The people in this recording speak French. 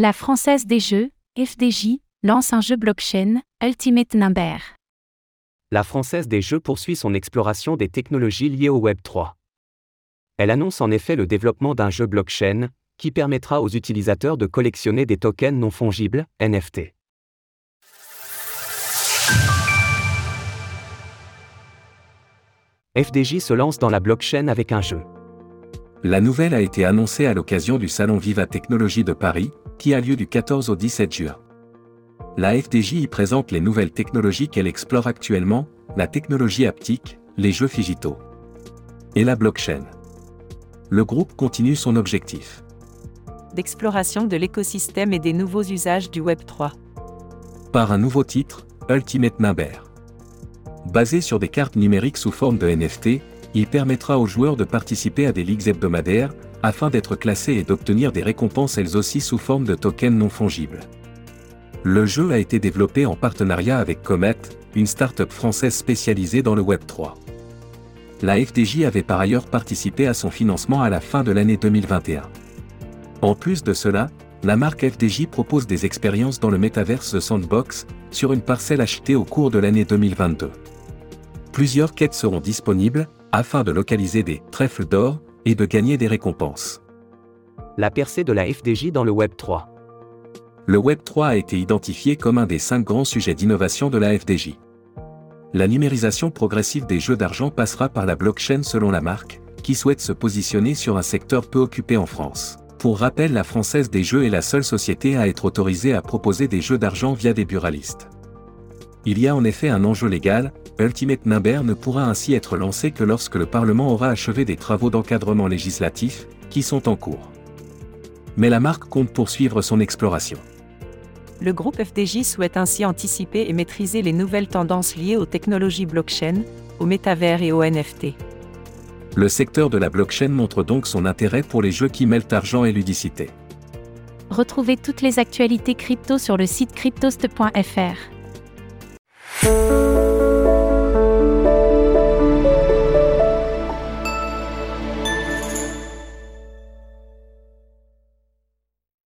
La Française des Jeux, FDJ, lance un jeu blockchain, Ultimate Number. La Française des Jeux poursuit son exploration des technologies liées au Web 3. Elle annonce en effet le développement d'un jeu blockchain, qui permettra aux utilisateurs de collectionner des tokens non fongibles, NFT. FDJ se lance dans la blockchain avec un jeu. La nouvelle a été annoncée à l'occasion du Salon Viva Technologie de Paris, qui a lieu du 14 au 17 juin. La FDJ y présente les nouvelles technologies qu'elle explore actuellement, la technologie haptique, les jeux digitaux et la blockchain. Le groupe continue son objectif d'exploration de l'écosystème et des nouveaux usages du Web 3. Par un nouveau titre, Ultimate Number. Basé sur des cartes numériques sous forme de NFT, il permettra aux joueurs de participer à des ligues hebdomadaires, afin d'être classés et d'obtenir des récompenses elles aussi sous forme de tokens non fongibles. Le jeu a été développé en partenariat avec Comet, une start-up française spécialisée dans le Web 3. La FDJ avait par ailleurs participé à son financement à la fin de l'année 2021. En plus de cela, la marque FDJ propose des expériences dans le Metaverse Sandbox, sur une parcelle achetée au cours de l'année 2022. Plusieurs quêtes seront disponibles, afin de localiser des trèfles d'or et de gagner des récompenses. La percée de la FDJ dans le Web 3. Le Web 3 a été identifié comme un des cinq grands sujets d'innovation de la FDJ. La numérisation progressive des jeux d'argent passera par la blockchain selon la marque, qui souhaite se positionner sur un secteur peu occupé en France. Pour rappel, la Française des Jeux est la seule société à être autorisée à proposer des jeux d'argent via des buralistes. Il y a en effet un enjeu légal, Ultimate Number ne pourra ainsi être lancé que lorsque le Parlement aura achevé des travaux d'encadrement législatif, qui sont en cours. Mais la marque compte poursuivre son exploration. Le groupe FDJ souhaite ainsi anticiper et maîtriser les nouvelles tendances liées aux technologies blockchain, au métavers et aux NFT. Le secteur de la blockchain montre donc son intérêt pour les jeux qui mêlent argent et ludicité. Retrouvez toutes les actualités crypto sur le site cryptost.fr. Thank you.